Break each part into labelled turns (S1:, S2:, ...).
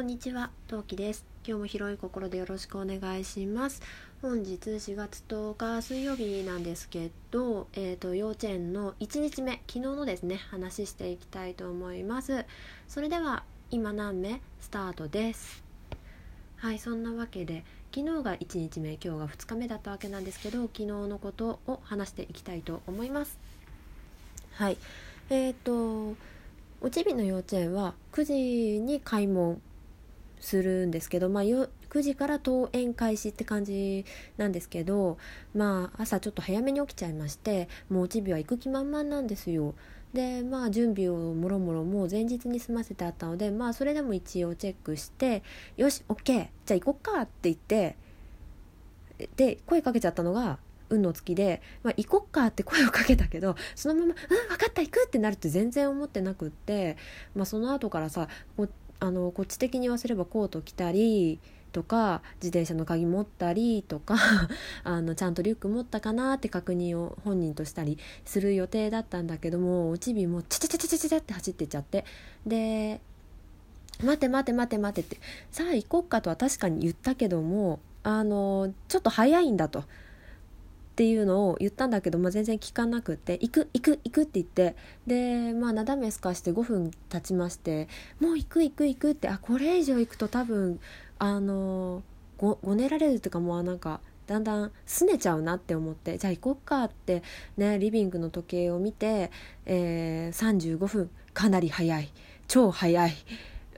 S1: こんにちは、トウキです。今日も広い心でよろしくお願いします。本日4月10日水曜日なんですけど、えっ、と幼稚園の1日目、昨日のですね、話していきたいと思います。それでは今何目スタートです。はい、そんなわけで昨日が1日目、今日が2日目だったわけなんですけど、昨日のことを話していきたいと思います。はい、えっ、とおちびの幼稚園は9時に開門するんですけど、まあ、9時から登園開始って感じなんですけど、まあ、朝ちょっと早めに起きちゃいましてもうおちびは行く気満々なんですよ。でまあ準備をもろもろもう前日に済ませてあったのでまあそれでも一応チェックして「よし OK じゃあ行こっか」って言ってで声かけちゃったのが運の月で、まあ、行こっかって声をかけたけどそのまま「うん分かった行く!」ってなるって全然思ってなくって、まあ、その後からさあのこっち的に言わせればコート着たりとか自転車の鍵持ったりとか あのちゃんとリュック持ったかなって確認を本人としたりする予定だったんだけどもおちびもチャチャチャチャチャチャって走ってっちゃってで「待て待て待て待て」って「さあ行こっか」とは確かに言ったけどもあのちょっと早いんだと。っていうのを言ったんだけど、まあ、全然聞かなくて「行く行く行く」って言ってでまあなだめすかして5分経ちまして「もう行く行く行く」ってあこれ以上行くと多分あのごごねられるっていうかもうなんかだんだん拗ねちゃうなって思ってじゃあ行こっかってねリビングの時計を見て、えー、35分かなり早い超早い、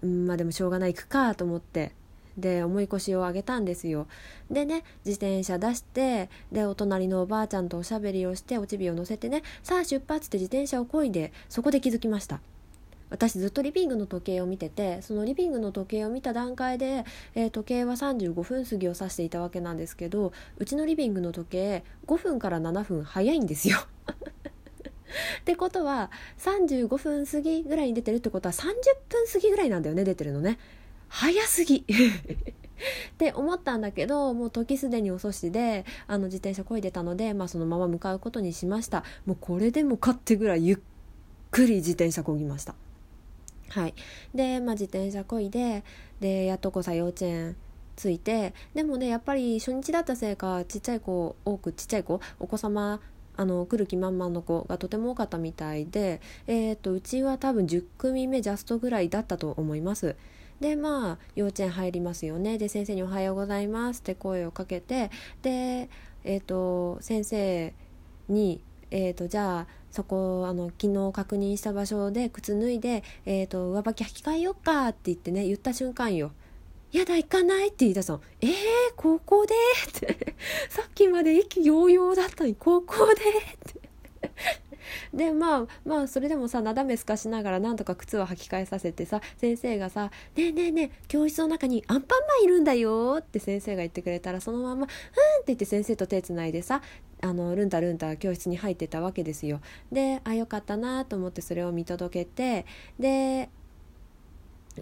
S1: うん、まあでもしょうがない行くかと思ってで重い腰を上げたんですよ。でね自転車出してでお隣のおばあちゃんとおしゃべりをしておちびを乗せてねさあ出発って自転車をこいでそこで気づきました。私ずっとリビングの時計を見ててそのリビングの時計を見た段階で、えー、時計は35分過ぎを指していたわけなんですけどうちのリビングの時計5分から7分早いんですよ。ってことは35分過ぎぐらいに出てるってことは30分過ぎぐらいなんだよね出てるのね。早すぎ。って思ったんだけどもう時すでに遅しであの自転車こいでたので、まあ、そのまま向かうことにしました。もうこれでもかってぐらいゆっくり自転車こぎました。はい。で、まあ、自転車こいででやっとこさ幼稚園着いてでもねやっぱり初日だったせいかちっちゃい子多くちっちゃい子お子様あの来る気満々の子がとても多かったみたいで、えーと、とうちは多分10組目ジャストぐらいだったと思います。でまあ幼稚園入りますよね。で先生に「おはようございます」って声をかけてでえっ、ー、と先生に「えーと、じゃあそこあの昨日確認した場所で靴脱いで、えーと、上履き履き替えよっか」って言ってね言った瞬間よ「やだ行かない」って言い出したの「えー、高校で?」って。さっきまで意気揚々だったのに高校で？って。でまあまあそれでもさなだめすかしながらなんとか靴を履き替えさせてさ先生がさ「ねえねえねえ教室の中にアンパンマンいるんだよ」って先生が言ってくれたらそのまま「うん」って言って先生と手つないでさあのルンタルンタ教室に入ってたわけですよ。であよかったなと思ってそれを見届けてで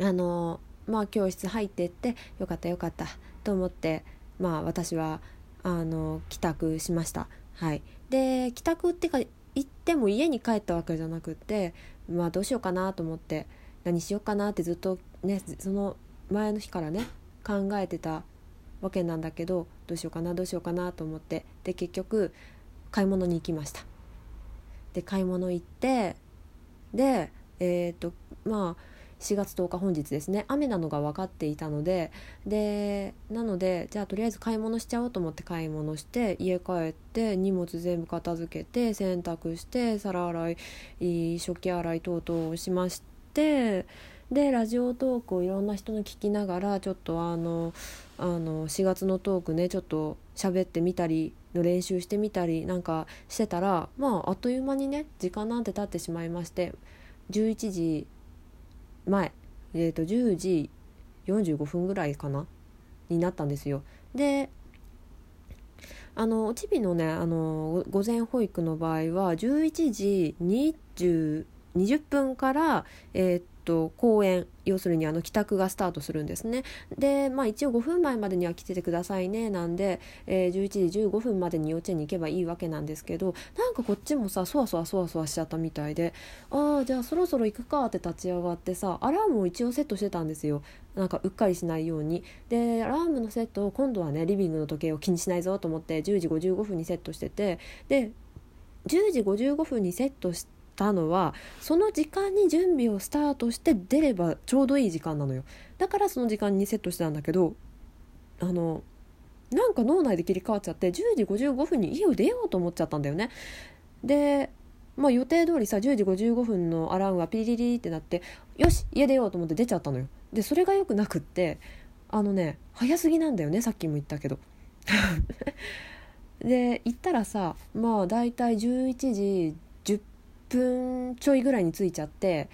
S1: あのまあ教室入ってってよかったよかったと思ってまあ私はあの帰宅しました。はい、で帰宅ってか行っても家に帰ったわけじゃなくってまあどうしようかなと思って何しようかなってずっとねその前の日からね考えてたわけなんだけどどうしようかなどうしようかなと思ってで結局買い物に行きました。で買い物行ってでえっ、とまあ4月10日本日ですね。雨なのが分かっていたのででなのでじゃあとりあえず買い物しちゃおうと思って買い物して家帰って荷物全部片付けて洗濯して皿洗い食器洗い等々をしましてでラジオトークをいろんな人の聞きながらちょっとあのあの4月のトークねちょっと喋ってみたりの練習してみたりなんかしてたらまああっという間にね時間なんて経ってしまいまして11時前、えー、と10時45分ぐらいかな？になったんですよ。であのおちびのねあの午前保育の場合は11時20 20分から、えー、っと、公演要するにあの帰宅がスタートするんですね。で、まあ、一応5分前までには来ててくださいね。なんで、えー、11時15分までに幼稚園に行けばいいわけなんですけどなんかこっちもさそわそわそわそわしちゃったみたいでああじゃあそろそろ行くかって立ち上がってさアラームを一応セットしてたんですよ。なんかうっかりしないように。でアラームのセットを今度はねリビングの時計を気にしないぞと思って10時55分にセットしててで10時55分にセットしてたのはその時間に準備をスタートして出ればちょうどいい時間なのよ。だからその時間にセットしてたんだけどあのなんか脳内で切り替わっちゃって10時55分に家を出ようと思っちゃったんだよね。でまあ予定通りさ10時55分のアラームがピリリってなってよし家出ようと思って出ちゃったのよ。でそれがよくなくってあのね早すぎなんだよねさっきも言ったけど。で行ったらさまあ大体11時分ちょいぐらいに着いちゃって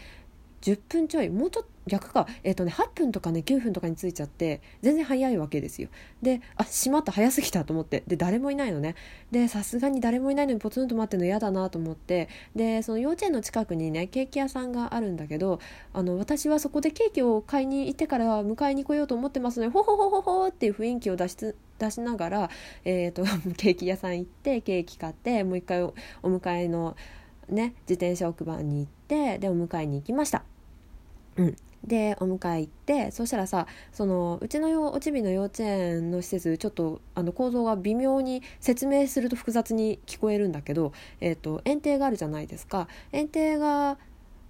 S1: 10分ちょいもうちょっと逆か。えっ、ー、とね8分とかね9分とかに着いちゃって全然早いわけですよ。であしまった早すぎたと思って。で誰もいないのね。でさすがに誰もいないのにポツンと待ってるの嫌だなと思って。でその幼稚園の近くにねケーキ屋さんがあるんだけどあの私はそこでケーキを買いに行ってから迎えに来ようと思ってますのでほほほほほっていう雰囲気を出し出しながら、えーと ケーキ屋さん行ってケーキ買ってもう一回お迎えのね自転車置く場に行ってでお迎えに行きました。うんでお迎え行ってそしたらさそのうちのおちびの幼稚園の施設ちょっとあの構造が微妙に説明すると複雑に聞こえるんだけど、えーと、園庭があるじゃないですか園庭が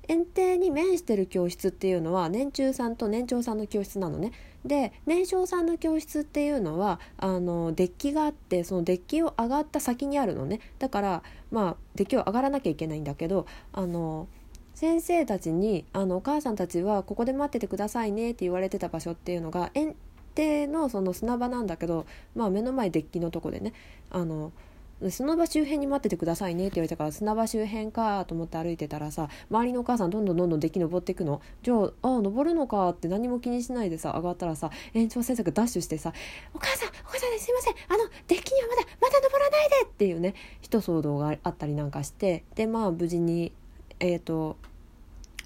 S1: 園庭に面してる教室っていうのは年中さんと年長さんの教室なのね。で年少さんの教室っていうのはあのデッキがあってそのデッキを上がった先にあるのねだからまあデッキを上がらなきゃいけないんだけどあの先生たちにあの「お母さんたちはここで待っててくださいね」って言われてた場所っていうのが園庭のその砂場なんだけど、まあ、目の前デッキのとこでねあの砂場周辺に待っててくださいねって言われたから砂場周辺かと思って歩いてたらさ周りのお母さんどんどんどんどんデッキ登っていくのじゃああ登るのかって何も気にしないでさ上がったらさ園長先生がダッシュしてさ「お母さんお母さんすいませんあのデッキにはまだまだ登らないで!」っていうね一騒動があったりなんかしてでまあ無事にえっ、ー、と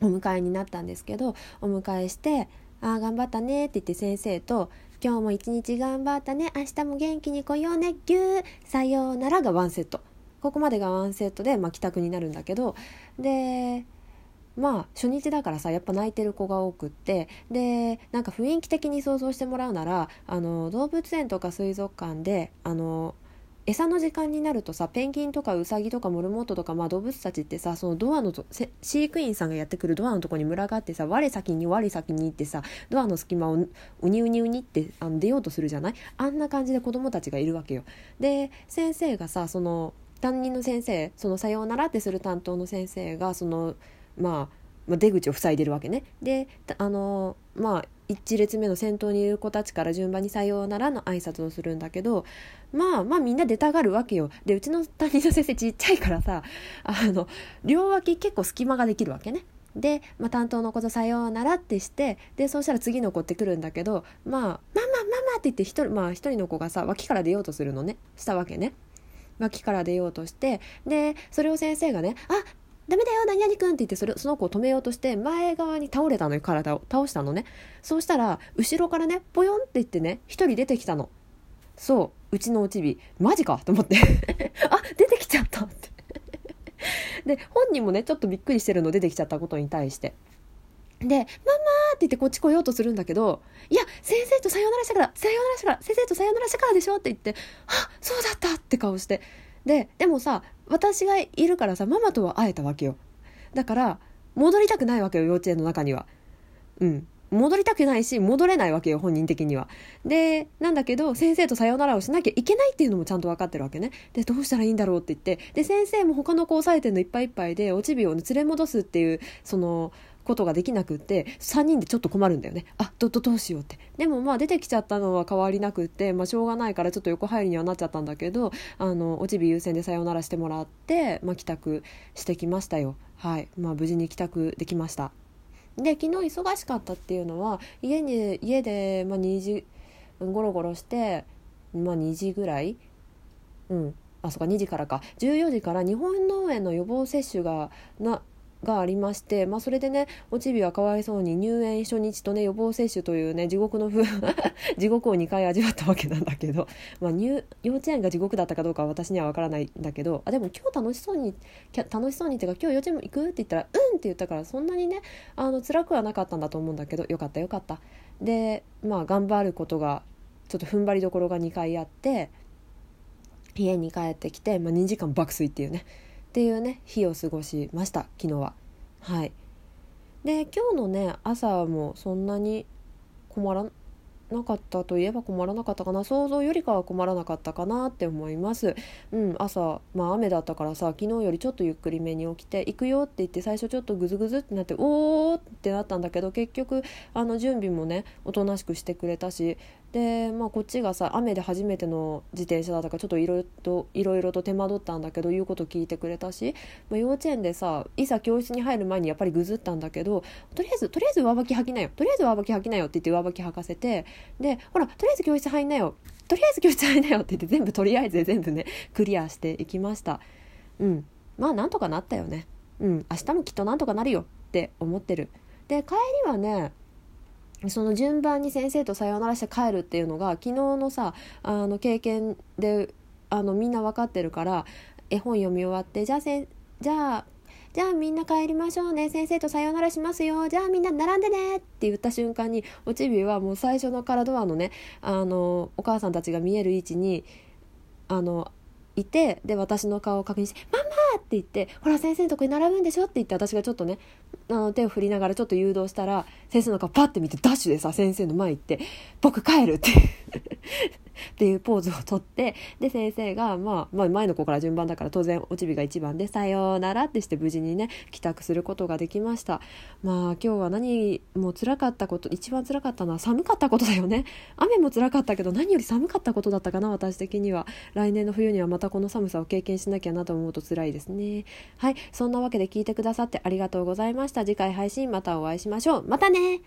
S1: お迎えになったんですけどお迎えして「ああ頑張ったね」って言って先生と今日も一日頑張ったね。明日も元気に来ようね。ぎゅー。さようならがワンセット。ここまでがワンセットで、まあ、帰宅になるんだけど。でまあ初日だからさやっぱ泣いてる子が多くって。でなんか雰囲気的に想像してもらうならあの動物園とか水族館であの餌の時間になるとさペンギンとかウサギとかモルモットとか、まあ、動物たちってさそのドアの飼育員さんがやってくるドアのとこに群がってさ我先に我先にってさドアの隙間をウニウニウニってあの出ようとするじゃない？あんな感じで子供たちがいるわけよ。で先生がさその担任の先生その「さようなら」ってする担当の先生がそのまあまあ、出口を塞いでるわけね。であのまあ1列目の先頭にいる子たちから順番に「さようなら」の挨拶をするんだけどまあまあみんな出たがるわけよ。でうちの担任の先生ちっちゃいからさ あの両脇結構隙間ができるわけね。で、まあ、担当の子と「さようなら」ってしてでそうしたら次の子って来るんだけど「まあママママ」って言って一人,、まあ、一人の子がさ脇から出ようとするのねしたわけね。脇から出ようとしてでそれを先生がね「あダメだよ何々くんって言ってそれその子を止めようとして前側に倒れたのよ体を倒したのね。そうしたら後ろからねポヨンって言ってね一人出てきたの。そううちのおちび。マジかと思って。あ出てきちゃったって。で本人もねちょっとびっくりしてるの出てきちゃったことに対して。で、ママって言ってこっち来ようとするんだけど、いや、先生とさようならしたから、さようならしたから、先生とさようならしたからでしょって言って、あ、そうだったって顔して。で、でもさ、私がいるからさママとは会えたわけよ。だから戻りたくないわけよ幼稚園の中には。うん。戻りたくないし戻れないわけよ本人的には。でなんだけど先生とさよならをしなきゃいけないっていうのもちゃんと分かってるわけね。でどうしたらいいんだろうって言って。で先生も他の子を抑えてるのいっぱいいっぱいでおちびを、ね、連れ戻すっていうそのことができなくって3人でちょっと困るんだよね。あどどどうしようって。でもまあ出てきちゃったのは変わりなくって、まあ、しょうがないからちょっと横入りにはなっちゃったんだけどあのおちび優先でさよならしてもらって、まあ、帰宅してきましたよ。はい。まあ無事に帰宅できました。で昨日忙しかったっていうのは家に家で、まあ、2時ゴロゴロして、まあ、2時ぐらい？うん。あそっか2時からか。14時から日本農園の予防接種がながありまして、まあ、それでねおちびはかわいそうに入園初日とね予防接種というね地獄の風 地獄を2回味わったわけなんだけど、まあ、入幼稚園が地獄だったかどうかは私には分からないんだけどあでも今日楽しそうに楽しそうにっていうか今日幼稚園も行くって言ったら「うん」って言ったからそんなにねあの辛くはなかったんだと思うんだけどよかったよかった。でまあ頑張ることがちょっと踏ん張りどころが2回あって家に帰ってきて、まあ、2時間爆睡っていうねっていうね日を過ごしました昨日は。はい。で今日のね朝もそんなに困らなかったといえば困らなかったかな想像よりかは困らなかったかなって思います。うん朝まあ雨だったからさ昨日よりちょっとゆっくりめに起きて行くよって言って最初ちょっとグズグズってなっておーってなったんだけど結局あの準備もねおとなしくしてくれたしでまあこっちがさ雨で初めての自転車だったからちょっといろいろといろいろと手間取ったんだけど言うこと聞いてくれたし、まあ、幼稚園でさいざ教室に入る前にやっぱりぐずったんだけどとりあえずとりあえず上履き履きなよ。とりあえず上履き履きなよって言って上履き履かせてでほらとりあえず教室入んなよ。とりあえず教室入んなよって言って全部とりあえずで全部ねクリアしていきました。うん。まあなんとかなったよね。うん。明日もきっとなんとかなるよって思ってる。で帰りはねその順番に先生とさよならして帰るっていうのが昨日のさあの経験であのみんな分かってるから絵本読み終わってじゃあせじゃあじゃあみんな帰りましょうね先生とさよならしますよじゃあみんな並んでねって言った瞬間におちびはもう最初のからドアのねあのお母さんたちが見える位置にあのいてで私の顔を確認して「ママ!」って言って「ほら先生のとこに並ぶんでしょ」って言って私がちょっとねあの手を振りながらちょっと誘導したら先生の顔パッて見てダッシュでさ先生の前行って「僕帰る」って っていうポーズをとってで先生が、まあ、まあ前の子から順番だから当然おちびが1番で「さようなら」ってして無事にね帰宅することができました。まあ今日は何も辛かったこと一番辛かったのは寒かったことだよね。雨も辛かったけど何より寒かったことだったかな私的には。来年の冬にはまたこの寒さを経験しなきゃなと思うと辛いです。ですね。はい。そんなわけで聞いてくださってありがとうございました。次回配信またお会いしましょう。またね